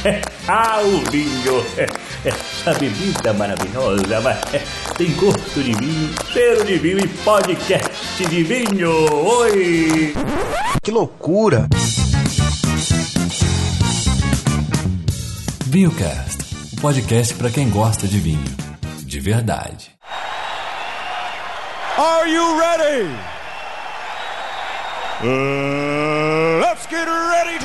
ah, o vinho. Essa bebida maravilhosa, mas tem gosto de vinho, cheiro de vinho e podcast de vinho. Oi! Que loucura! VinhoCast, o podcast para quem gosta de vinho. De verdade. Are you ready? Uh, let's get ready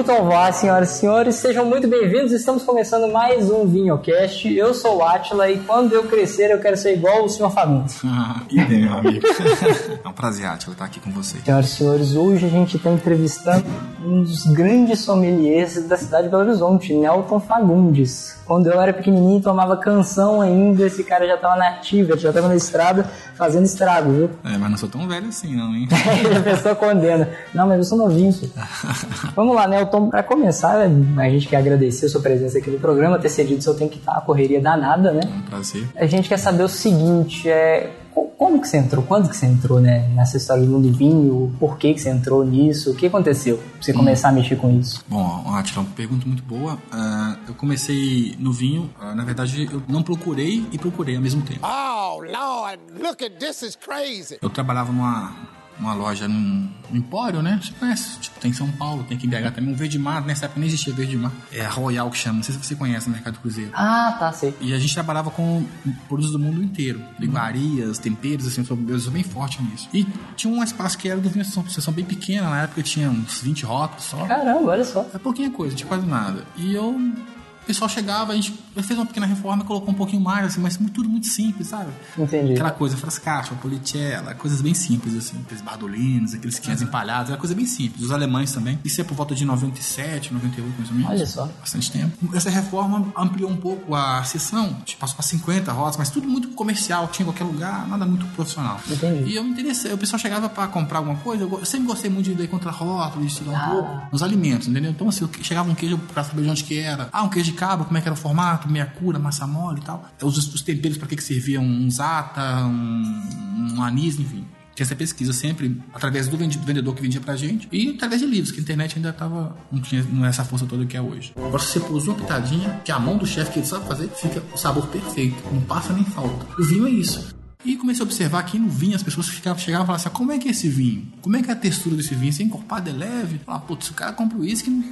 Guto Alvar, senhoras e senhores, sejam muito bem-vindos. Estamos começando mais um VinhoCast. Eu sou o Atila e quando eu crescer eu quero ser igual o senhor Fagundes. Ah, que meu amigo. é um prazer, Atila, estar aqui com você. Senhoras e senhores, hoje a gente está entrevistando um dos grandes sommeliers da cidade de Belo Horizonte, Nelton Fagundes. Quando eu era pequenininho tomava canção ainda, esse cara já estava na ativa, já estava na estrada fazendo estrago, viu? É, mas não sou tão velho assim, não, hein? a pessoa condena. Não, mas eu sou novinho, senhor. Vamos lá, Nelton, para começar, a gente quer agradecer a sua presença aqui no programa, ter cedido seu tempo que tá uma correria danada, né? É um prazer. A gente quer saber o seguinte, é como que você entrou? Quando que você entrou né, nessa história do mundo vinho? Por que que você entrou nisso? O que aconteceu pra você começar hum. a mexer com isso? Bom, Atila, uma pergunta muito boa. Uh, eu comecei no vinho, uh, na verdade eu não procurei e procurei ao mesmo tempo. Oh, Lord, look at this is crazy. Eu trabalhava numa uma loja num, num empório, né? Você conhece, tipo, tem em São Paulo, tem aqui em BH também, um Verde Mar, nessa época nem existia Verde Mar. É a Royal que chama, não sei se você conhece no Mercado Cruzeiro. Ah, tá, sei. E a gente trabalhava com produtos do mundo inteiro, iguarias, temperos, assim, eu sou bem forte nisso. E tinha um espaço que era do vinho, sessão, sessão bem pequena, na época tinha uns 20 rótulos só. Caramba, olha só. É pouquinha coisa, tinha quase nada. E eu o pessoal chegava, a gente fez uma pequena reforma, colocou um pouquinho mais, assim, mas tudo muito simples, sabe? Entendi. Aquela coisa, frascacho, politela, coisas bem simples, assim, aqueles bardolinos, aqueles quinhas empalhados, era coisa bem simples. Os alemães também. Isso é por volta de 97, 98, mais ou menos. Olha só. Bastante tempo. Essa reforma ampliou um pouco a sessão, tipo, passou para 50 rotas, mas tudo muito comercial, tinha em qualquer lugar, nada muito profissional. Entendi. E eu me interessei, o pessoal chegava para comprar alguma coisa, eu sempre gostei muito de ir contra rótulos, de estudar um ah. pouco nos alimentos, entendeu? Então, assim, chegava um queijo para saber de onde que era. Ah, um queijo de cabra, como é que era o formato? meia cura, massa mole e tal. Os, os temperos para que, que serviam um zata, um, um anis, enfim tinha essa pesquisa sempre através do vendedor que vendia pra gente e através de livros, que a internet ainda tava, não tinha é essa força toda que é hoje. Agora, se você pôs uma pitadinha, que é a mão do chefe que ele sabe fazer, fica o sabor perfeito, não passa nem falta. O vinho é isso. E comecei a observar que no vinho as pessoas ficavam, chegavam e falavam assim: como é que é esse vinho? Como é que é a textura desse vinho? Se é encorpado, é leve? Falar, putz, o cara compra o uísque não,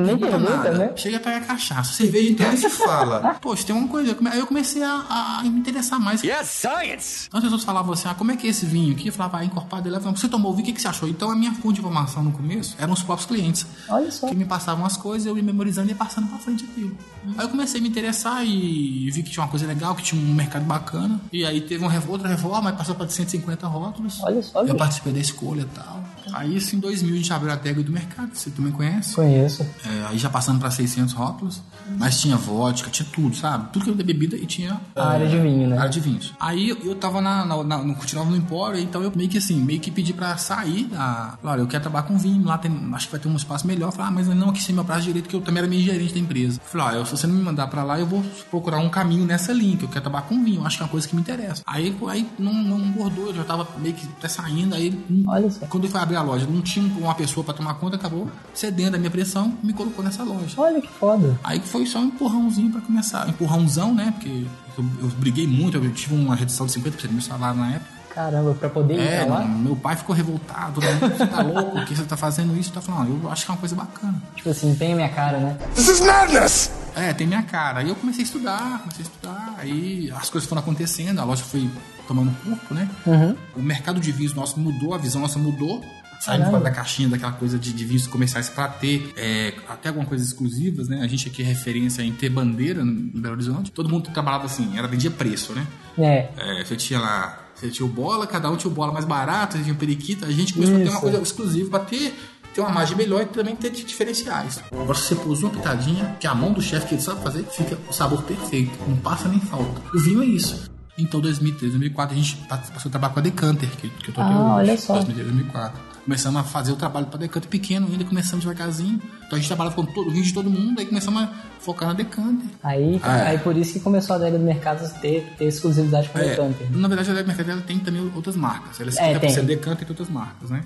não, pergunta nada. Né? Chega a pegar cachaça. Cerveja então se fala. Poxa, tem uma coisa. Aí eu comecei a, a, me interessar mais. Yes, science! Então as pessoas falavam assim: ah, como é que é esse vinho aqui? Eu falava, ah, encorpado, é leve. Você tomou o vinho, o que, que você achou? Então a minha fonte de informação no começo eram os próprios clientes. Olha só. Que me passavam as coisas, eu ia memorizando e ia passando pra frente aquilo. Aí eu comecei a me interessar e vi que tinha uma coisa legal, que tinha um mercado bacana. E aí teve uma outra reforma, aí passou passou para 150 rótulos. Olha só, Eu participei da escolha e tal. Aí, isso em 2000, a gente abriu a tag do mercado. Você também conhece? Conheço. É, aí já passando para 600 rótulos. Mas tinha vodka, tinha tudo, sabe? Tudo que eu de bebida e tinha... A área de vinho, né? área de vinhos. Aí eu tava na, na, na, no, continuava no Empório, então eu meio que assim, meio que pedi para sair da... Claro, eu quero trabalhar com vinho, lá tem, acho que vai ter um espaço melhor. Eu falei, ah, mas não aqui sem meu prazo direito, que eu também era meio gerente da empresa. Eu falei, ah, se você não me mandar para lá, eu vou procurar um caminho nessa linha, que eu quero trabalhar com vinho, acho que é uma coisa que me interessa. Aí, aí não, não engordou, eu já tava meio que até saindo, aí Olha só. quando eu fui abrir a loja, não tinha uma pessoa para tomar conta, acabou cedendo a minha pressão e me colocou nessa loja. Olha que foda. Aí foi só um empurrãozinho para começar. Empurrãozão, né? Porque eu, eu, briguei muito, eu tive uma redução de 50% do meu salário na época. Caramba, pra poder ir é, pra lá? meu pai ficou revoltado, né? você tá louco, o que você tá fazendo isso? Tá falando, eu acho que é uma coisa bacana. Tipo assim, tem minha cara, né? This is madness! É, tem minha cara. Aí eu comecei a estudar, comecei a estudar, aí as coisas foram acontecendo, a loja foi tomando corpo, né? Uhum. O mercado de vinhos nosso mudou, a visão nossa mudou. Saindo fora da caixinha daquela coisa de, de vinhos comerciais para ter é, até algumas coisas exclusivas, né? A gente aqui é referência em ter bandeira no Belo Horizonte. Todo mundo trabalhava assim, era vendia preço, né? É. é você tinha lá você tinha o bola, cada um tinha o bola mais barato, você tinha o periquito. A gente começou Isso. a ter uma coisa exclusiva para ter, ter uma margem melhor e também ter diferenciais. Agora, se você pôs uma pitadinha, que é a mão do chefe que ele sabe fazer, fica o sabor perfeito. Não passa nem falta. O vinho é isso. Então, 2003, 2004, a gente passou a trabalhar com a Decanter, que, que eu tô ah, até hoje. olha só. 2003, 2004. Começamos a fazer o trabalho para Decanter pequeno ainda, começamos devagarzinho. Então a gente trabalhava com todo, o vinho de todo mundo, aí começamos a focar na decanter. Aí, Ah, é. aí por isso que começou a adega do mercado ter, ter exclusividade com o É, decanter. na verdade, a Adega Mercado ela tem também outras marcas. Ela É, é, tem. ser decanter e outras marcas, né?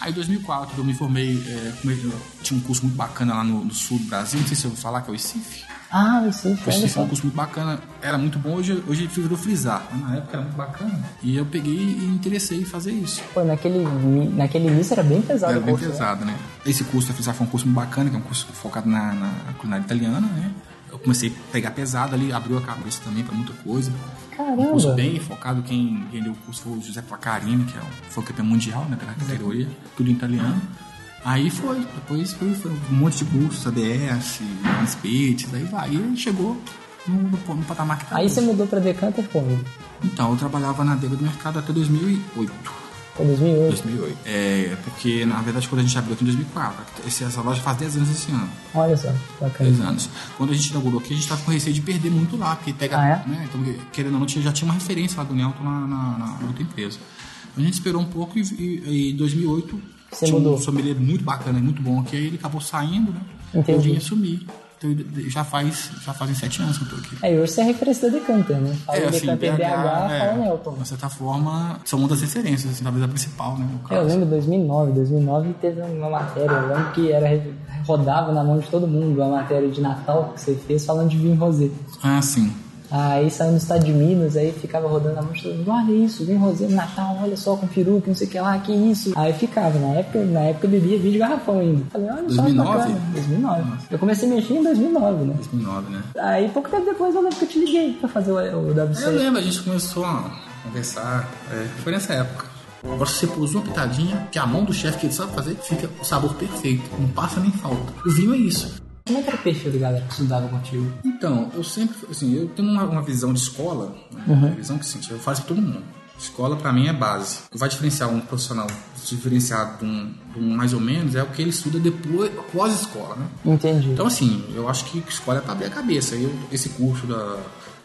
Aí em 2004 eu me formei, é, eu tinha um curso muito bacana lá no, no sul do Brasil, não sei se eu vou falar, que é o ICIF. Ah, isso, O é só. um curso muito bacana, era muito bom, hoje, hoje virou frisar. Mas na época era muito bacana. E eu peguei e interessei em fazer isso. Pô, naquele, naquele início era bem pesado Era o bem curso, né? pesado, né? Esse curso da Frisar foi um curso muito bacana, que é um curso focado na, na culinária italiana, né? Eu comecei a pegar pesado ali, abriu a cabeça também pra muita coisa. Caramba. Um curso bem focado, quem, quem deu o curso foi o José Placarini, que é o, foi o campeão mundial, né, pela categoria, tudo em italiano. Aí foi, depois foi, foi um monte de cursos, ADS, Spits, aí vai, e chegou no, no, no patamar que tá Aí hoje. você mudou pra decanter quando? Então, eu trabalhava na adega do mercado até 2008. Foi 2008. 2008. É, porque, na verdade, quando a gente abriu aqui em 2004, esse, essa loja faz 10 anos esse ano. Olha só, bacana. 10 anos. Quando a gente inaugurou aqui, a gente estava com receio de perder muito lá, porque pega. Ah, é? né, então, querendo ou não, já tinha uma referência lá do Nelton na, na, na outra empresa. A gente esperou um pouco e, e- e em 2008 Você tinha mudou. um sommelier muito bacana, muito bom aqui, aí ele acabou saindo, né? Entendi. Eu vim assumir. Então, já, faz, já fazem 7 anos que eu tô aqui. Aí hoje você é referência da decanter, né? Fala É, assim, decanter BH, é, fala Nelton. de certa forma, são uma das referências, assim, talvez a principal, né? Eu lembro de 2009, 2009 teve uma matéria, eu lembro que era, rodava na mão de todo mundo, uma matéria de Natal que você fez falando de vinho rosé. Ah, sim. Aí saiu no estado de Minas, aí ficava rodando na mão mundo, olha isso, rosé no Natal, olha só, com peru, que não sei o que lá, que isso. Aí ficava, na época, na época eu bebia vinho de garrafão ainda. Falei, olha só, que 2009? bacana. 2009. Eu comecei a mexer em 2009, né? 2009, né? Aí pouco tempo depois eu lembro que eu te liguei pra fazer o, o WC. Eu lembro, a gente começou a conversar, é, foi nessa época. Agora se você pôs uma pitadinha, que a mão do chefe que ele sabe fazer, fica o sabor perfeito, não passa nem falta. O vinho é isso. Como é que era o perfil da galera que estudava contigo? Então, eu sempre, assim, eu tenho uma, uma visão de escola, né? uma visão que assim, eu faço pra todo mundo. Escola pra mim é base. O que vai diferenciar um profissional diferenciado de um, de um mais ou menos é o que ele estuda depois, após a escola, né? Entendi. Então, assim, eu acho que escola é pra abrir a cabeça. Eu, esse curso da,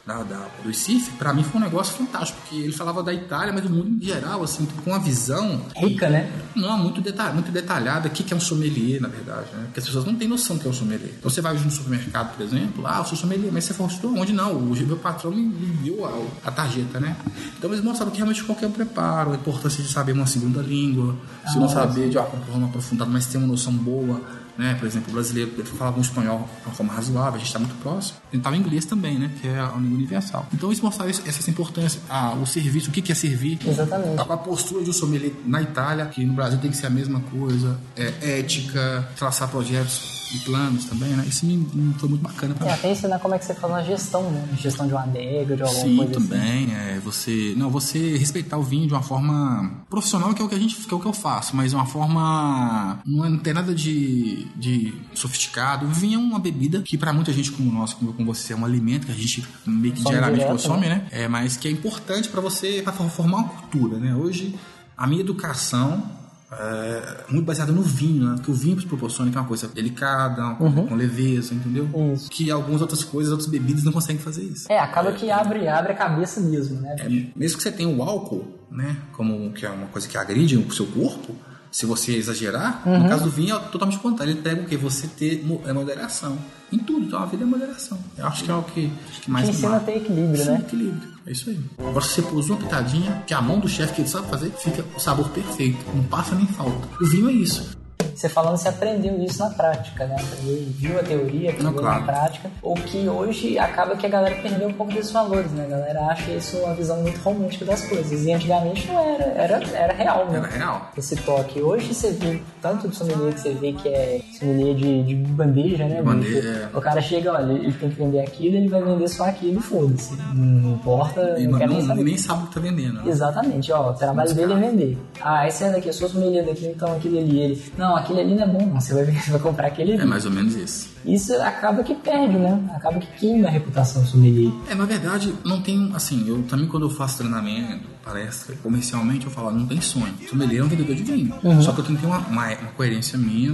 da, da- do ICIF, pra mim foi um negócio fantástico, porque ele falava da Itália, mas do mundo em geral, assim, com uma visão Rica, né? não, muito, deta muito detalhada. O que que é um sommelier, na verdade, né? Porque as pessoas não têm noção do que é um sommelier. Então você vai hoje no supermercado, por exemplo, ah, eu sou sommelier, mas você falou, onde? Não, o meu patrão me, me deu a, a tarjeta, né? Então eles mostraram que realmente qualquer preparo, a importância de saber uma segunda língua, se não saber de uma forma aprofundada, mas ter uma noção boa, né? Por exemplo, o brasileiro falava um espanhol de uma forma razoável, a gente está muito próximo. Tentava inglês também, né? Que é a língua universal. Então eles mostraram essa importância, ah, o serviço, o que que é servir, Exatamente. a postura de um sommelier na Itália, que no Brasil tem que ser a mesma coisa, é, ética, traçar projetos e planos também, né? Isso me, me foi muito bacana pra É, mim. até ensinar como é que você faz uma gestão, né? Gestão de uma adega, de alguma Sim, coisa assim. também. É, você, não, você respeitar o vinho de uma forma profissional, que é o que a gente, que é o que eu faço, mas uma forma não, é- não tem nada de, de sofisticado. O vinho é uma bebida que para muita gente como nós, como eu, como você, é um alimento que a gente meio que diariamente direto, consome, né? É, mas que é importante para você para formar uma cultura, né? Hoje a minha educação é muito baseada no vinho, né? Que o vinho proporciona que é uma coisa delicada, uma coisa com leveza, entendeu? Uhum. Isso. Que algumas outras coisas, outras bebidas não conseguem fazer isso. É, acaba que abre, abre a cabeça mesmo, né? É, mesmo que você tenha o álcool, né, como que é uma coisa que agride o seu corpo, se você exagerar, Uhum. no caso do vinho é totalmente contrário. Ele pega o quê? Você ter é moderação. Em tudo, então a vida é moderação. Eu acho que é o que, que mais me ensina a ter equilíbrio, Ensina né? equilíbrio. É isso aí. Agora se você pôs uma pitadinha, que a mão do chefe que ele sabe fazer, fica o sabor perfeito. Não passa nem falta. O vinho é isso. Você falando, você aprendeu isso na prática, né? Aprendeu, viu a teoria, aprendeu Não, claro. na prática. O que hoje acaba que a galera perdeu um pouco desses valores, né? A galera acha isso uma visão muito romântica das coisas. E antigamente não era, era, era real, né? Era real. Esse toque. Hoje você vê tanto de sommelier que você vê que é sommelier de, de bandeja, né? bandeja, é. O cara chega, olha, ele tem que vender aquilo, ele vai vender só aquilo foda-se. Não importa, E não quer nem não, saber. nem sabe o que tá vendendo. né? Exatamente, ó, o trabalho dele é vender. Ah, esse é daqui, eu sou sommelier daqui, então aquele ali, ele. Não, aquele ali não é bom, não. Você vai, ver- você vai comprar aquele É ali. mais ou menos isso. Isso acaba que perde, né? Acaba que queima a reputação do sommelier. É, na verdade, não tem, assim, eu também quando eu faço treinamento, palestra, comercialmente, eu falo, não tem sonho. Sommelier é um vendedor de vinho. Só que eu tenho que ter uma, uma, uma coerência minha,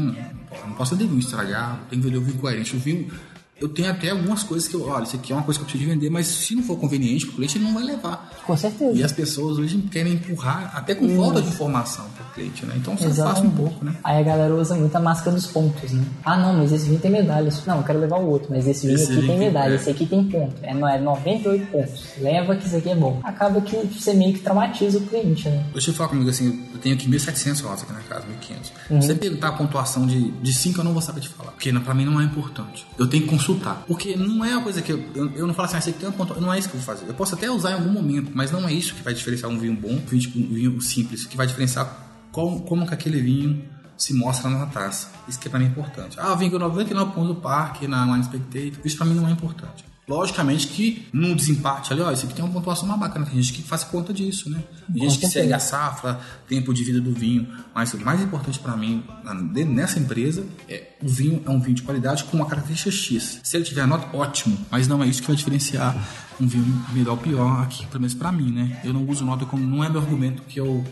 não posso vender vinho estragado, tem que vender o vinho coerente. O vinho, Eu tenho até algumas coisas que eu, olha, isso aqui é uma coisa que eu preciso de vender, mas se não for conveniente pro cliente, ele não vai levar. Com certeza. E as pessoas hoje querem empurrar, até com falta de informação pro cliente, né? Então você faz um pouco, né? Aí a galera usa muito a máscara dos pontos, né? Ah, não, mas esse vinho tem medalhas. Não, eu quero levar o outro, mas esse vinho Esse aqui tem medalha, é. esse aqui tem ponto. É, não, é 98 pontos. Leva que isso aqui é bom. Acaba que você meio que traumatiza o cliente, né? Deixa eu falar comigo assim, eu tenho aqui 1.700 rodas aqui na casa, 1.500. Uhum. Se você perguntar a pontuação de, de 5, eu não vou saber te falar. Porque pra mim não é importante. Eu tenho que consultar. Porque não é uma coisa que eu, eu, eu não falo assim, ah, esse aqui tem uma pontuação. Não é isso que eu vou fazer. Eu posso até usar em algum momento, mas não é isso que vai diferenciar um vinho bom, um vinho, um vinho simples, que vai diferenciar como, como que aquele vinho se mostra na taça. Isso que é pra mim importante. Ah, vinho com 99 pontos do parque na Wine Spectator. Isso pra mim não é importante. Logicamente que num desempate ali, ó, esse aqui tem uma pontuação mais bacana. Tem gente que faz conta disso, né? Tem gente que segue a safra, tempo de vida do vinho. Mas o mais importante para mim nessa empresa é o vinho é um vinho de qualidade com uma característica X. Se ele tiver nota, ótimo. Mas não é isso que vai diferenciar um vinho melhor ou pior aqui, pelo menos para mim, né? Eu não uso nota como não é meu argumento que eu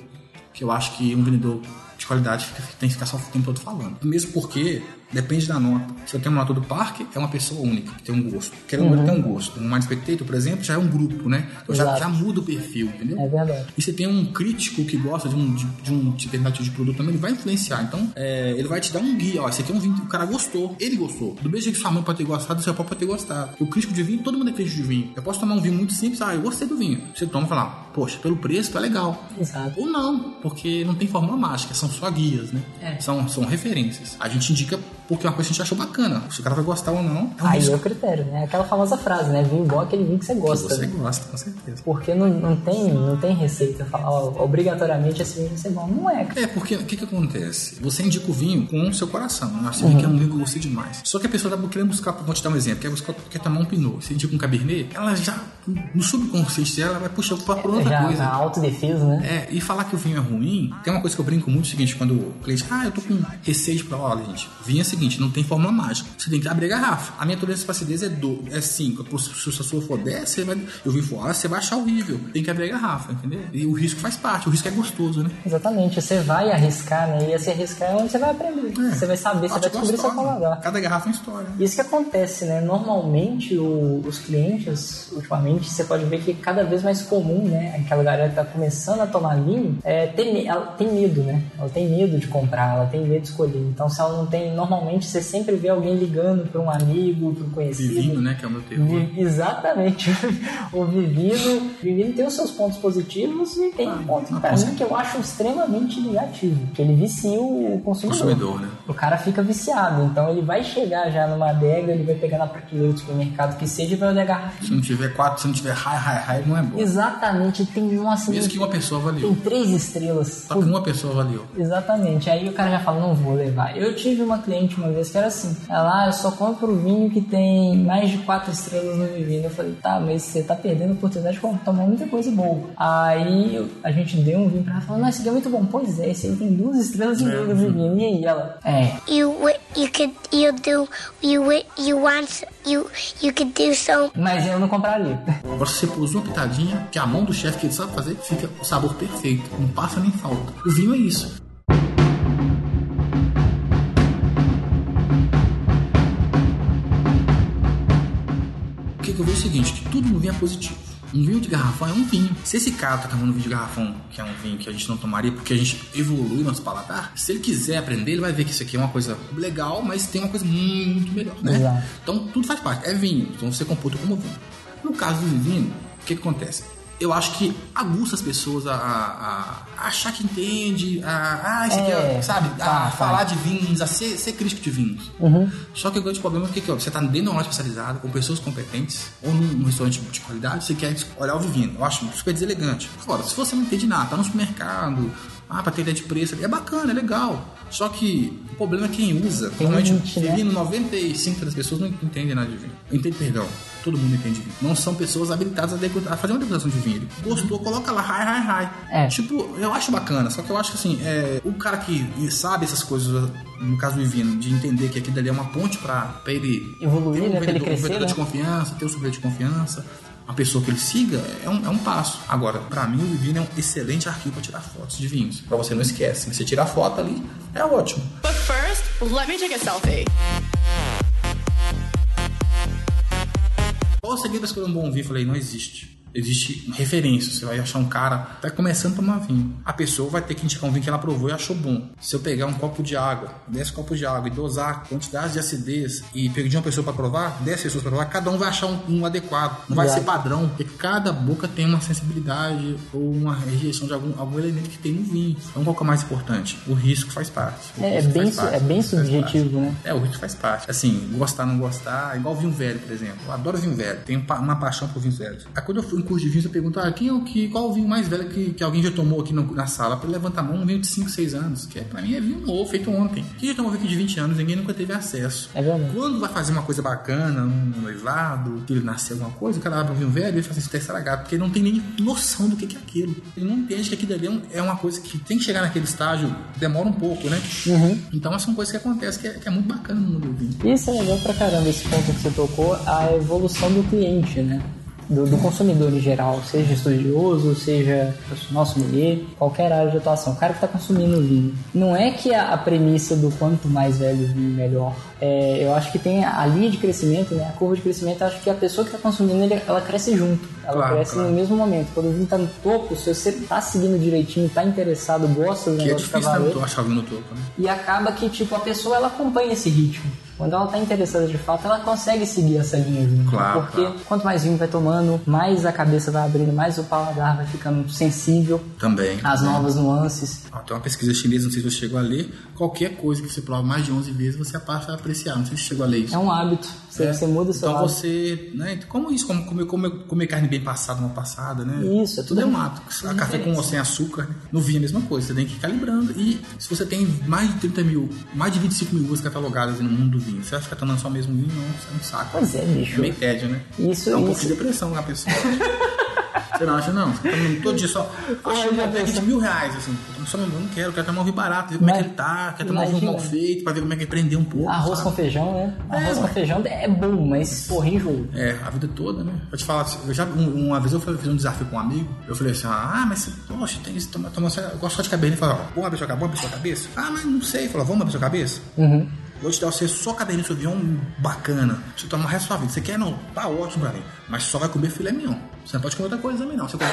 que eu acho que um vendedor de qualidade tem que ficar só o tempo todo falando. Mesmo porque depende da nota. Se eu tenho uma nota do parque, é uma pessoa única, que tem um gosto. Querendo uhum. tem um gosto. Um Mind Spectator, por exemplo, já é um grupo, né? Então já, já muda o perfil, entendeu? É verdade. E você tem um crítico que gosta de um, de, de um determinado tipo de produto também, ele vai influenciar. Então, é, ele vai te dar um guia. Ó, esse aqui é um vinho que o cara gostou. Ele gostou. Do mesmo jeito que sua mãe pode ter gostado, seu pai pode ter gostado. O crítico de vinho, todo mundo é crítico de vinho. Eu posso tomar um vinho muito simples, ah, eu gostei do vinho. Você toma e fala, poxa, pelo preço tá legal. Exato. Ou não, porque não tem fórmula mágica, são só guias, né? É. São, são referências. A gente indica porque é uma coisa que a gente achou bacana. Se o cara vai gostar ou não, é um Aí risco. é o critério, né? Aquela famosa frase, né? Vinho bom é aquele vinho que você que gosta. você né? gosta, com certeza. Porque não, não, tem, não tem receita falar, ó, obrigatoriamente esse vinho vai ser bom. Não é, cara. É, porque o que, que acontece? Você indica o vinho com o seu coração. Né? Você vê que é um vinho que eu gostei demais. Só que a pessoa tá querendo buscar, vou te dar um exemplo, quer, buscar, quer tomar um pinot. Você indica um cabernet, ela já, no subconsciente dela, ela vai puxar pra por outra Já coisa. na autodefesa, né? É, e falar que o vinho é ruim, tem uma coisa que eu brinco muito, é o seguinte, quando o cliente, ah, eu tô com receio de falar, olha, gente, vinho é seguinte, não tem fórmula mágica. Você tem que abrir a garrafa. A minha tolerância para acidez é 5. É cinco. se a sua for 10, você vai, eu vim for, você vai achar horrível. Tem que abrir a garrafa, entendeu? E o risco faz parte, o risco é gostoso, né? Exatamente, você vai arriscar, né? E se arriscar é onde você vai aprender. Você vai saber, você vai descobrir seu paladar. Cada garrafa é uma história. né? Isso que acontece, né? Normalmente o- os clientes, ultimamente, você pode ver que é cada vez mais comum, né? Aquela galera que tá começando a tomar vinho, é, tem, ela tem medo, né? Ela tem medo de comprar, ela tem medo de escolher. Então, se ela não tem, normalmente você sempre vê alguém ligando para um amigo, para um conhecido. Vivino, né? Que é o meu terror. Vi- Exatamente. o Vivino, Vivino tem os seus pontos positivos e tem com mim que eu acho extremamente negativo, que ele vicia o consumidor. Consumidor, né? O cara fica viciado, então ele vai chegar já numa adega, ele vai pegar na prateleira do supermercado que seja e vai olhar garrafa. Se não tiver 4, se não tiver high, high, high, não é bom. Exatamente, tem um assim. Mesmo que uma pessoa Tem avaliou. três estrelas. Só que uma pessoa avaliou. Exatamente. Aí o cara já fala, não vou levar. Eu tive uma cliente uma vez que era assim. Ela, ah, eu só compro vinho que tem mais de quatro estrelas no Vivino. Eu falei, tá, mas você tá perdendo a oportunidade de tomar muita coisa boa. Aí a gente deu um vinho pra ela e falou, não, esse aqui é muito bom. Pois é, esse aí tem duas estrelas em no Vivino. E aí ela, é, You you could you do you you want you you could do so mas eu não compraria. Agora, você pôs uma pitadinha, que é a mão do chefe que ele sabe fazer, fica o sabor perfeito. Não passa nem falta. O vinho é isso. Eu vejo é o seguinte, que tudo no vinho é positivo. Um vinho de garrafão é um vinho. Se esse cara tá tomando um vinho de garrafão, que é um vinho que a gente não tomaria porque a gente evolui nosso paladar, se ele quiser aprender, ele vai ver que isso aqui é uma coisa legal, mas tem uma coisa muito melhor, né? Exato. Então tudo faz parte. É vinho, então você computa como vinho. No caso do vinho, o que, que acontece? Eu acho que aguça as pessoas a, a- a achar que entende, a, ah, isso aqui é, É, sabe, tá, a tá. falar de vinhos, a ser, ser crítico de vinhos. Só que o grande problema é que, que ó, você está dentro de uma loja especializada, com pessoas competentes, ou num, num restaurante de qualidade, você quer olhar o vinho. Eu acho super deselegante. Agora, se você não entende nada, tá no supermercado, ah, pra ter ideia de preço, é bacana, é legal. Só que o problema é quem usa. Normalmente, né? vinho, 95% das pessoas não entendem nada de vinho. Entende, perdão. Todo mundo entende vinho. Não são pessoas habilitadas a, a fazer uma degustação de vinho. Ele gostou, coloca lá, high, high, high. É. Tipo, eu acho bacana. Só que eu acho que assim, é, o cara que sabe essas coisas, no caso do vinho, de entender que aquilo dali é uma ponte pra, pra ele Evoluir, ter um né, pra ele vendedor, crescer, um vendedor de né? confiança, ter um superior de confiança. Uma pessoa que ele siga é um, é um passo. Agora, pra mim, o vinho é um excelente arquivo pra tirar fotos de vinhos. Pra você não esquece. Se você tirar foto ali, é ótimo. But first, let me take a selfie. Qual o segredo da escolher um bom vinho? Eu falei, não existe. Existe referência. Você vai achar um cara tá começando a tomar vinho. A pessoa vai ter que indicar um vinho que ela provou e achou bom. Se eu pegar um copo de água, 10 copos de água e dosar quantidade de acidez e pedir uma pessoa para provar, 10 pessoas para provar, cada um vai achar um, um adequado. Não vai ser padrão, porque cada boca tem uma sensibilidade ou uma rejeição de algum, algum elemento que tem no vinho. Então qual que é o mais importante? O risco faz parte. O É, é bem su- parte, é bem subjetivo, né? É, o risco faz parte. Assim, gostar, não gostar, igual vinho velho, por exemplo. Eu adoro vinho velho. Tenho uma paixão por vinhos velhos. Aí quando eu fui curso de vinhos, eu pergunto, ah, quem é o que, qual é o vinho mais velho que, que alguém já tomou aqui no- na sala? Ele levantar a mão, um vinho de 5, 6 anos, que é, pra mim é vinho novo, feito ontem. Quem já tomou vinho de 20 anos, ninguém nunca teve acesso. É verdade. Quando vai fazer uma coisa bacana, um noivado, que ele nasceu alguma coisa, o cara abre um vinho velho e assim, isso tá estragado, porque ele não tem nem noção do que é aquilo. Ele não entende que aquilo ali é é uma coisa que tem que chegar naquele estágio, demora um pouco, né? Então, essas são coisas que acontecem que é, que é muito bacana no mundo do vinho. Isso é legal pra caramba, esse ponto que você tocou, a evolução do cliente, né? Do, do consumidor em geral, seja estudioso, seja nosso mulher, qualquer área de atuação, o cara que está consumindo vinho. Não é que a, a premissa do quanto mais velho o vinho, melhor. É, eu acho que tem a, a linha de crescimento, né? a curva de crescimento, acho que a pessoa que está consumindo, ele- ela cresce junto. Ela Claro, cresce claro. no mesmo momento. Quando o vinho está no topo, se você está seguindo direitinho, está interessado, gosta do Que é negócio que tá difícil né, valendo, achar vinho no topo, né? e acaba que, tipo, a pessoa ela acompanha esse ritmo. Quando ela tá interessada de fato, ela consegue seguir essa linha junto. Claro, Porque claro. quanto mais vinho vai tomando, mais a cabeça vai abrindo, mais o paladar vai ficando sensível Também. às novas nuances. Tem uma pesquisa chinesa, não sei se você chegou a ler. Qualquer coisa que você prova mais de 11 vezes, você passa a apreciar. Não sei se chegou a ler isso. É um hábito. Você, É. você muda o seu Então hábito. você, né? então Como isso? Como comer, comer, comer carne bem passada, uma passada, né? Isso, é tudo tudo é um hábito. A café com ou sem açúcar, né? no vinho é a mesma coisa. Você tem que ir calibrando. E se você tem mais de 30 mil, mais de 25 mil uvas catalogadas no mundo do vinho, você vai ficar tomando só o mesmo vinho? Não, isso é um saco. Pois é, bicho. É meio tédio, né? Isso, É um pouco isso. de depressão na pessoa. Você não acha, não? Você tá tomando todo dia só. Acho Ai, uma bag de mil reais, assim. Eu só não não quero, quero tomar um vinho barato, ver como é que Mas- ele tá, quero tomar um vinho mal feito, pra ver como é que ele prender um pouco. Arroz sabe? com feijão, né? Arroz É, com feijão é bom, mas porra, enjoo. É, a vida toda, né? Vou te falar, eu já, um- uma vez eu fiz um desafio com um amigo, eu falei assim, ah, mas você, poxa, tem isso, toma, toma, eu gosto só de cabernet. Ele falou, vamos abrir sua, vamos abrir sua cabeça? Ah, mas não sei. Ele falou, vamos abrir sua cabeça? Uhum. Vou te dar você só cabernet sauvignon bacana. Você toma o resto da sua vida. Você quer? Não, tá ótimo pra mim. Mas só vai comer filé mignon. Você não pode comer outra coisa também, não. Você come...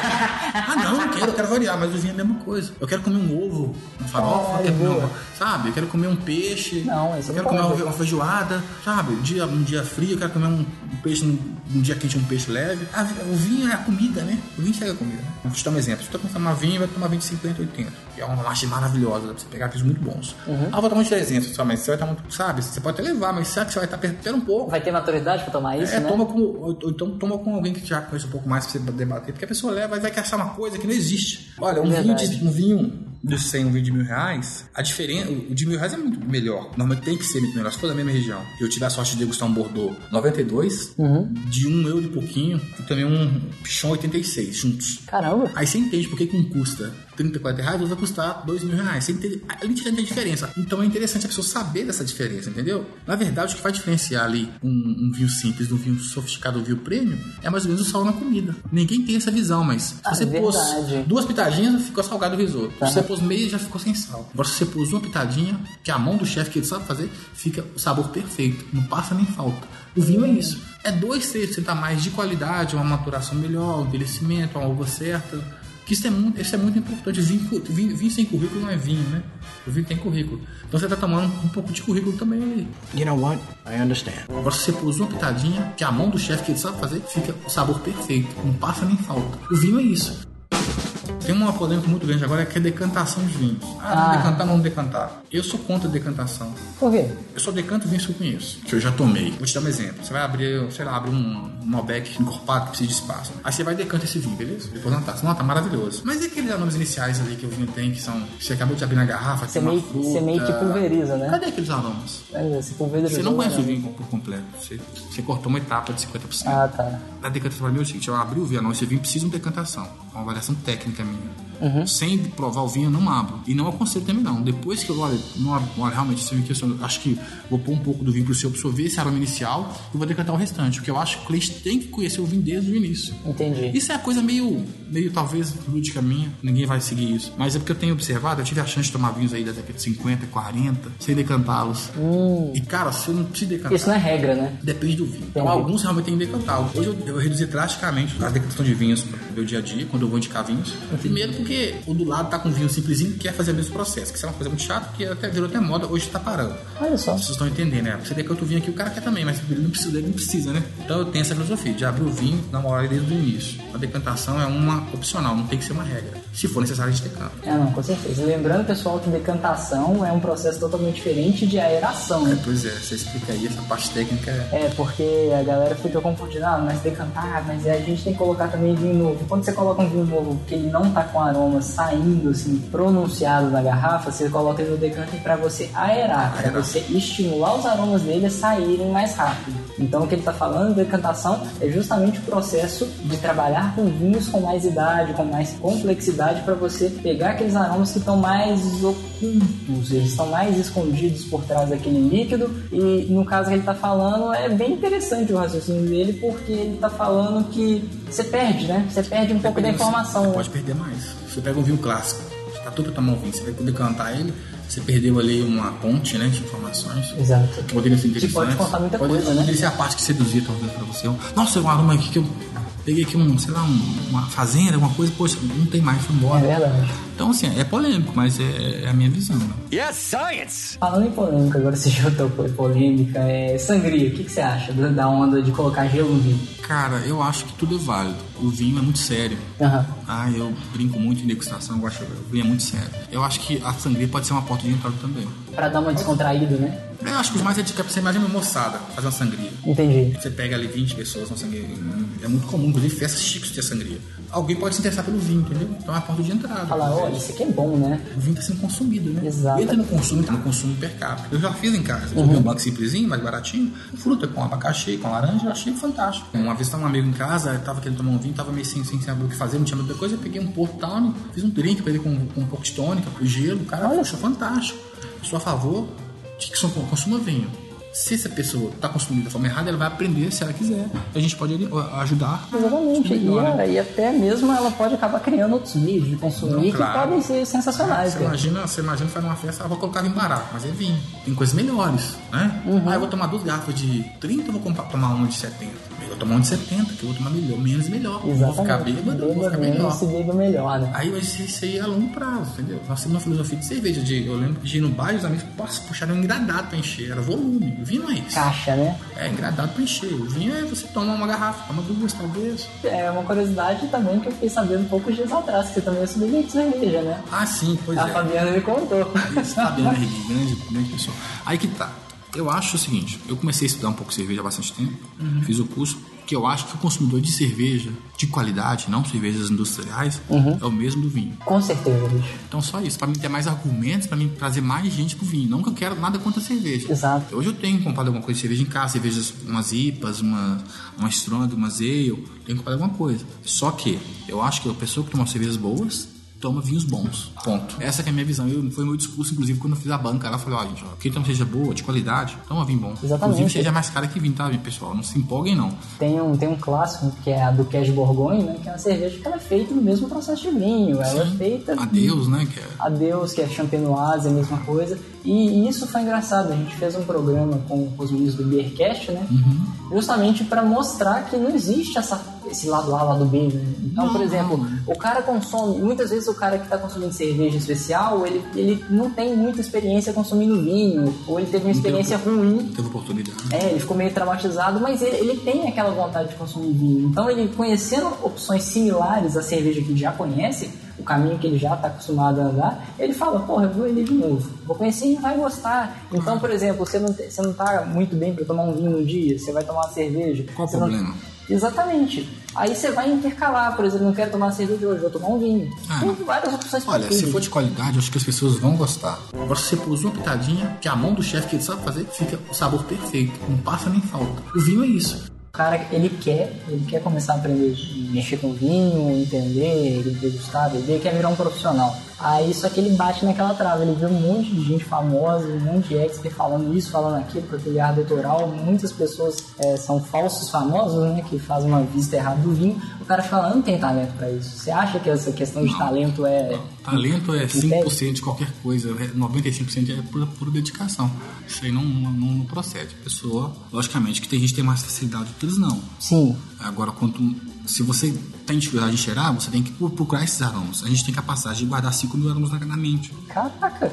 ah, não, não quero, eu quero variar, mas o vinho é a mesma coisa. Eu quero comer um ovo, uma farofa, comer boa. uma- sabe? Eu quero comer um peixe. Não, isso eu não quero comer pode. uma, uma feijoada, sabe? Um dia, um dia frio, eu quero comer um, um peixe, num, um dia quente, um peixe leve. Ah, o vinho é a comida, né? O vinho chega a comida, né? Vou te dar um exemplo. Se você tomar vinho, vai tomar vinho de 50, 80. Que é uma laje maravilhosa, dá pra você pegar vinhos muito bons. Uhum. Ah, vou tomar um de 300, só, mas você vai estar muito, sabe? Você pode até levar, mas será que você vai estar pera um pouco? Vai ter maturidade pra tomar isso, É, né? toma com, ou então toma com alguém que já conhece um pouco mais pra você debater, porque a pessoa leva e vai achar uma coisa que não existe. Olha, um vinho, de, um vinho de 100, um vinho de mil reais, a diferença, o de mil reais é muito melhor. Normalmente tem que ser muito melhor, se for da mesma região. Eu tive a sorte de degustar um Bordeaux 92, Uhum. de um euro e pouquinho, e também um Pichon 86, juntos. Caramba. Aí você entende por que que um custa 30, 40 reais, vai custar 2 mil reais. Você entende, já tem diferença. Então é interessante a pessoa saber dessa diferença, entendeu? Na verdade, o que vai diferenciar ali um, um vinho simples de um vinho sofisticado, um vinho premium, é mais ou menos o sal na comida. Ninguém tem essa visão, mas se Ah, você pôs verdade. duas pitadinhas, ficou salgado o risoto. Tá. Se você pôs meia, já ficou sem sal. Agora, se você pôs uma pitadinha, que é a mão do chefe que ele sabe fazer, fica o sabor perfeito. Não passa nem falta. O vinho é isso. É 2, 3% a mais de qualidade, uma maturação melhor, um envelhecimento, uma uva certa. Que isso é muito, isso é muito importante. Vinho, cu- vinho, vinho sem currículo não é vinho, né? O vinho tem currículo. Então você tá tomando um pouco de currículo também ali. You know what? I understand. Agora, se você pôs uma pitadinha, que a mão do chefe que ele sabe fazer, fica o sabor perfeito. Não passa nem falta. O vinho é isso. Tem uma polêmica muito grande agora que é decantação de vinhos. Ah, vamos Ah. decantar, vamos decantar. Eu sou contra a decantação. Por quê? Eu só decanto vinhos que eu conheço, que eu já tomei. Vou te dar um exemplo. Você vai abrir, sei lá, abrir um, um Malbec encorpado que precisa de espaço. Aí você vai e decanta esse vinho, beleza? Depois na taça. Não, tá maravilhoso. Mas e aqueles nomes iniciais ali que o vinho tem, que são. que você acabou de abrir na garrafa, Você tem meio, fruta. você meio que pulveriza, né? Cadê aqueles aromas? É, Você pulveriza. Você não conhece o né? vinho por completo. Você, você cortou uma etapa de 50%. Ah, tá. A decantação para mim é o seguinte: eu abri o vinho, não, esse vinho precisa de uma decantação. Uma avaliação técnica Amen. Minha. Sem provar o vinho, eu não abro. E não aconselho também não. Depois que eu olho, não, olha, realmente, se me questiona, acho que vou pôr um pouco do vinho pro seu absorver esse aroma inicial e vou decantar o restante. Porque eu acho que o cliente tem que conhecer o vinho desde o início. Entendi. Isso é a coisa meio, meio talvez lúdica minha, ninguém vai seguir isso. Mas é porque eu tenho observado, eu tive a chance de tomar vinhos aí da década de 50, 40, sem decantá-los. E cara, se eu não preciso decantar. Isso não é regra, né? Depende do vinho. Então, alguns realmente tem que decantar. Hoje eu, eu reduzi drasticamente a decantação de vinhos para o meu dia a dia, quando eu vou indicar vinhos. Primeiro porque o do lado tá com vinho simplesinho e quer fazer o mesmo processo, que isso é uma coisa muito chata, que até virou até moda, hoje tá parando. Olha só. Vocês estão entendendo, né? Você decanta o vinho aqui, o cara quer também, mas ele não precisa, ele não precisa, né? Então eu tenho essa filosofia de abrir o vinho na hora desde o início. A decantação é uma opcional, não tem que ser uma regra. Se for necessário, a gente decanta. É, não, com certeza. Lembrando, pessoal, que decantação é um processo totalmente diferente de aeração. É, pois é, você explica aí, essa parte técnica é. É, porque a galera fica confundindo, ah, mas decantar, mas a gente tem que colocar também vinho novo. Quando você coloca um vinho novo que ele não tá com aroma saindo, assim, pronunciado da garrafa, você coloca ele no decanter para você aerar, para você estimular os aromas dele a saírem mais rápido. Então o que ele tá falando, decantação, é justamente o processo de trabalhar com vinhos com mais idade, com mais complexidade, para você pegar aqueles aromas que estão mais ocultos, eles estão mais escondidos por trás daquele líquido. E no caso que ele tá falando, é bem interessante o raciocínio dele, porque ele tá falando que você perde, né? Você perde um pouco da informação. Você pode perder mais. Você pega um vinho clássico, você tá tudo pra tomar um vinho, você vai poder cantar ele, você perdeu ali uma ponte, né, de informações. Exato. Que poderia ser Que interessante. pode contar muita Pode- coisa, né? Poderia ser a parte que seduzia talvez pra você. Nossa, um aroma aqui que eu peguei aqui um, sei lá, um- uma fazenda, alguma coisa, poxa, não tem mais, foi É embora. verdade. Então, assim, é polêmico, mas é, é a minha visão. né? Yes, science! Falando em polêmica, agora você em polêmica, é sangria. O que, que você acha da da onda de colocar gelo no vinho? Cara, eu acho que tudo é válido. O vinho é muito sério. Aham. Ah, eu brinco muito em degustação, eu acho que o vinho é muito sério. Eu acho que a sangria pode ser uma porta de entrada também. Pra dar uma descontraída, né? Eu acho que os mais é que você imagina uma moçada fazer uma sangria. Entendi. Você pega ali 20 pessoas na sangria. É muito comum, inclusive festas chiques de sangria. Alguém pode se interessar pelo vinho, entendeu? Então é a porta de entrada. Falar, olha, isso aqui é bom, né? O vinho está sendo consumido, né? Exato. Entra no consumo, entra no consumo per capita. Eu já fiz em casa. Eu Uhum. um banco simplesinho, mais baratinho, fruta, com abacaxi, com laranja, eu achei fantástico. Uma vez tava um amigo em casa, eu tava querendo tomar um vinho, tava meio sem, sem saber o que fazer, não tinha muita coisa, eu peguei um Town, fiz um drink pra ele com, com um pouco de tônica, com gelo, o cara Olha achou fantástico. Eu sou a favor de que só consuma vinho. Se essa pessoa está consumindo da forma errada, ela vai aprender se ela quiser. A gente pode ajudar. Exatamente. E, Melhor, né? e até mesmo ela pode acabar criando outros meios de consumir Não, que claro. podem ser sensacionais. Você imagina, você imagina faz uma festa, ah, vou colocar vinho barato, mas é vinho. Tem coisas melhores, né? Uhum. Ah, eu vou tomar duas garrafas de 30, eu vou comprar- tomar uma de 70. Eu vou tomar uma de 70, que eu vou tomar melhor, menos melhor. Eu Vou ficar Exatamente. bêbado, vou ficar menos melhor. e beba melhor, né? Aí vai ser isso aí a longo prazo, entendeu? Nós temos uma filosofia de cerveja. De, eu lembro de ir no bar e os amigos poxa, puxaram um engradado pra encher. Era volume. O vinho é isso. Caixa, né? É engradado pra encher. O vinho é você toma uma garrafa, toma duas talvez. É uma curiosidade também que eu fiquei sabendo poucos dias atrás, que você também é sommelier de cerveja, né? Ah, sim, pois A é. Fabiana me contou. Isso, Fabiana Regui, grande, grande pessoa. Aí que tá. Eu acho o seguinte, eu comecei a estudar um pouco de cerveja há bastante tempo, fiz o curso, que eu acho que o consumidor de cerveja de qualidade, não cervejas industriais, é o mesmo do vinho. Com certeza, bicho. Então só isso, pra mim ter mais argumentos, pra mim trazer mais gente pro vinho. Não que eu quero nada contra a cerveja. Exato. Hoje eu tenho comprado alguma coisa de cerveja em casa, cervejas, umas IPAs, uma, uma Strong, umas Ale, tenho comprado alguma coisa. Só que eu acho que a pessoa que toma cervejas boas toma vinhos bons. Ponto. Essa que é a minha visão. Eu, foi meu discurso, inclusive, quando eu fiz a banca lá. Eu falei, ó, gente, ó, quem toma cerveja boa, de qualidade, toma vinho bom. Exatamente. Inclusive, seja mais cara que vinho, tá, pessoal? Não se empolguem, não. Tem um, tem um clássico que é a do Cash Bourgogne, né? Que é uma cerveja que ela é feita no mesmo processo de vinho. Ela é feita. Adeus, né? Que é... Adeus, que é Champenoise, a mesma coisa. E isso foi engraçado. A gente fez um programa com, os meninos do Beercast, né? Justamente para mostrar que não existe essa, esse lado A, lado B, né? Então, por exemplo, o cara consome. Muitas vezes o cara que está consumindo cerveja especial, ele, ele não tem muita experiência consumindo vinho, ou ele teve uma experiência ruim Teve oportunidade. é, ele ficou meio traumatizado, mas ele, ele tem aquela vontade de consumir vinho. Então, ele conhecendo opções similares à cerveja que ele já conhece, o caminho que ele já está acostumado a andar, ele fala, porra, eu vou ele de novo. Vou conhecer e vai gostar. Então, por exemplo, você não, você não tá muito bem para tomar um vinho um dia, você vai tomar uma cerveja. Qual o você não- problema? Exatamente. Aí você vai intercalar, por exemplo, não quero tomar cerveja hoje, vou tomar um vinho. Ah, Tem várias opções Olha, se for de qualidade, acho que as pessoas vão gostar. Agora, se você pôs uma pitadinha, que a mão do chefe que ele sabe fazer, fica o sabor perfeito. Não passa nem falta. O vinho é isso. Cara, ele quer, ele quer começar a aprender a mexer com vinho, entender, degustar, beber, quer virar um profissional. Aí só que ele bate naquela trava, ele vê um monte de gente famosa, um monte de expert falando isso, falando aquilo, com aquele ar doutoral. Muitas pessoas é, são falsos famosos, né, que fazem uma vista errada do vinho. O cara fala, não tem talento pra isso. Você acha que essa questão de talento é... Talento é 5% de qualquer coisa, 95% é pura, pura dedicação. Isso aí não, não, não procede. A pessoa, logicamente, que tem gente que tem mais facilidade, outros não. Sim. Agora, quanto, se você tem dificuldade de cheirar, você tem que procurar esses aromas. A gente tem capacidade de guardar 5 mil aromas na, na mente. Caraca!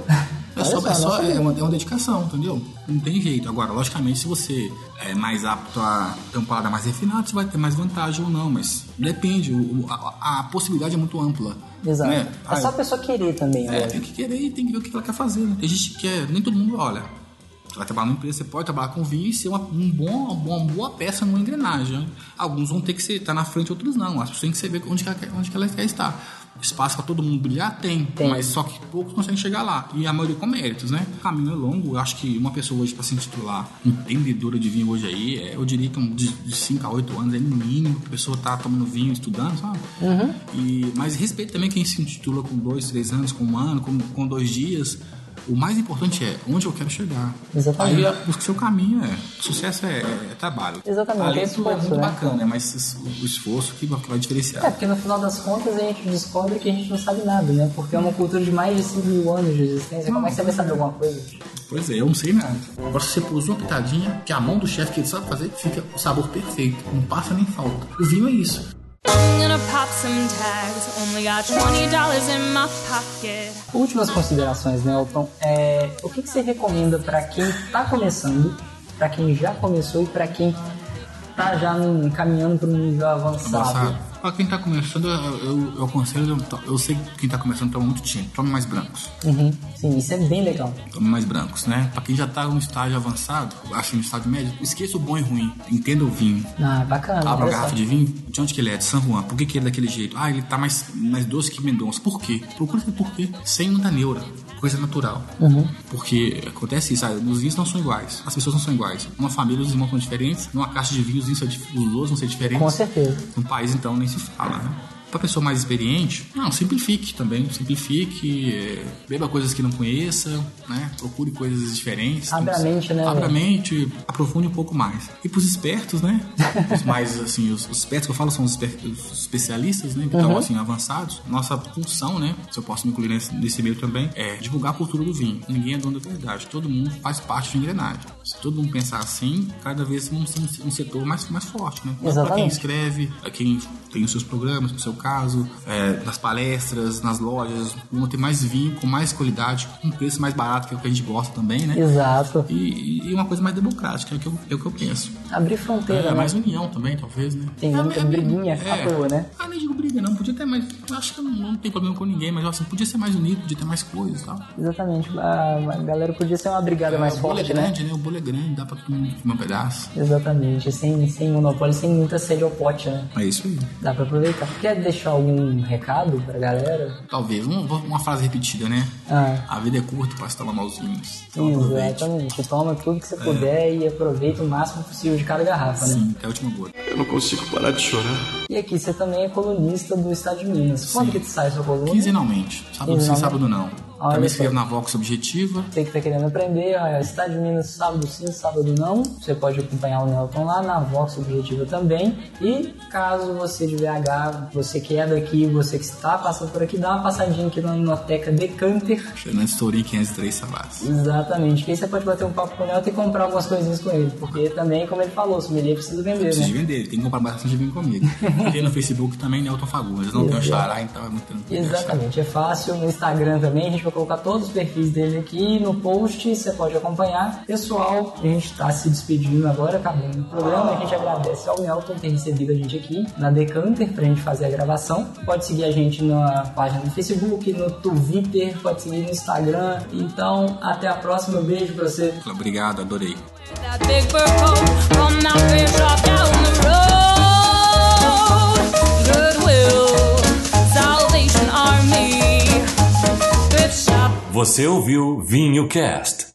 É, só, é, só, é, uma, é uma dedicação, entendeu? Não tem jeito. Agora, logicamente, se você é mais apto a ter um paladar mais refinado, você vai ter mais vantagem ou não, mas depende. O, a, a possibilidade é muito ampla. Exato. Né? É só a pessoa querer também, É, né? tem que querer e tem que ver o que ela quer fazer. Né? Tem gente que quer, nem todo mundo olha. Você vai trabalhar numa empresa, você pode trabalhar com vinho e ser uma, um bom, uma boa- peça numa engrenagem. Alguns vão ter que estar na frente, outros não. As pessoas têm que saber onde, que ela, onde que ela quer estar. Espaço para todo mundo brilhar? Tem, Tem. mas só que poucos conseguem chegar lá. E a maioria com méritos, né? O caminho é longo. Eu acho que uma pessoa hoje, para se intitular entendedora de vinho hoje aí, é, eu diria que de 5 a 8 anos é no mínimo que a pessoa tá tomando vinho, estudando, sabe? Uhum. E, mas respeito também quem se intitula com dois, três anos, com um ano, com, com dois dias. O mais importante é onde eu quero chegar. Exatamente. Aí o seu caminho é. Sucesso é, é trabalho. Exatamente, Talento é esforço, é muito né? bacana, né? mas o esforço que vai diferenciar. É, porque no final das contas a gente descobre que a gente não sabe nada, né? Porque é uma cultura de mais de 5 mil anos de existência. Como é que você vai saber alguma coisa? Pois é, eu não sei nada. Agora, se você pôs uma pitadinha, que é a mão do chefe que ele sabe fazer, fica o sabor perfeito. Não passa nem falta. O vinho é isso. I'm gonna pop some tags. Only got twenty dollars in my pocket. Últimas considerações, né, Elton? É, o que, que você recomenda para quem está começando, para quem já começou e para quem tá já num- caminhando para um nível avançado? Avançado. Pra quem tá começando, eu, eu, eu aconselho, eu, eu sei que quem tá começando toma muito tinto. Tome mais brancos. Uhum. Sim, isso é bem legal. Tome mais brancos, né? Pra quem já tá no estágio avançado, assim, no estágio médio, esqueça o bom e ruim. Entenda o vinho. Ah, bacana. Abra a garrafa de vinho, de onde que ele é? De San Juan. Por que, que ele é daquele jeito? Ah, ele tá mais, mais doce que Mendonça. Por quê? Procura saber por quê. Sem muita neura. Coisa natural. Porque acontece isso, sabe? os vinhos não são iguais. As pessoas não são iguais. Numa família, os irmãos são diferentes. Numa caixa de vinhos, os vinhos são os vão ser diferentes. Com certeza. No país, então, nem se fala, né? Pra pessoa mais experiente, não, simplifique também. Simplifique, é, beba coisas que não conheça, né? Procure coisas diferentes. Abra a mente, né, Abra a mente, aprofunde um pouco mais. E pros espertos, né? Os mais, assim, os, os espertos que eu falo são os, os especialistas, né? Que Uhum. estão, assim, avançados. Nossa função, né? Se eu posso me incluir nesse, nesse meio também, é divulgar a cultura do vinho. Ninguém é dono da verdade. Todo mundo faz parte de engrenagem. Se todo mundo pensar assim, cada vez vamos ser um, um setor mais, mais forte, né? Pra quem escreve, a quem tem os seus programas, no seu caso, é, nas palestras, nas lojas, vão ter mais vinho com mais qualidade, com um preço mais barato, que é o que a gente gosta também, né? Exato. E, e uma coisa mais democrática, é o que eu, é o que eu penso. Abrir fronteira, É, né? mais união também, talvez, né? Tem É, muita é, briguinha é. à toa, né? Ah, nem digo briga, não. Podia ter mais. Acho que eu não, não tem problema com ninguém, mas assim, podia ser mais unido, podia ter mais coisas e tal. Exatamente. A, galera podia ser uma brigada mais o bolo forte, é né? grande, né? O bolo é grande, dá pra todo mundo comer um pedaço. Exatamente. Sem, sem monopólio, sem muita sede ao pote, né? É isso aí. Dá pra aproveitar. Quer deixar algum recado pra galera? Talvez. Um- uma frase repetida, né? Ah. A vida é curta para se tomar malzinhos. Então aproveite. Exatamente. Toma tudo que você puder e aproveita o máximo possível de cada garrafa, né? Sim, até a última gota. Eu não consigo parar de chorar. E aqui você também é colunista do Estado de Minas. Quando que tu sai sua coluna? Quinzenalmente. Sábado sim, Quinzenalmente. sábado não. Olha Também escrevo na Vox Objetiva. Você que tá querendo aprender, Estado de Minas, sábado sim, sábado não. Você pode acompanhar o Nelton lá na Vox Objetiva também. E caso você de VH, você que é daqui, você que está passando por aqui, dá uma passadinha aqui na Noteca Decanter. Fernando Stourinho 503 Savassi. Exatamente, que aí você pode bater um papo com o Nelton e comprar algumas coisinhas com ele. Porque também, como ele falou, o sommelier precisa vender, Preciso de né? vender, tem que comprar bastante vinho comigo. tem no Facebook também, Nelton Fagundes. Não tenho xará, então é muito tranquilo. Exatamente, é fácil. No Instagram também, a gente vai colocar todos os perfis dele aqui no post, você pode acompanhar. Pessoal, a gente está se despedindo agora, acabando o programa. A gente agradece ao Nelton ter recebido a gente aqui na Decanter pra gente fazer a gravação. Pode seguir a gente na página do Facebook, no Twitter, pode seguir no Instagram. Então, até a próxima. Beijo pra você. Obrigado, adorei. Big Você ouviu Vinho Cast.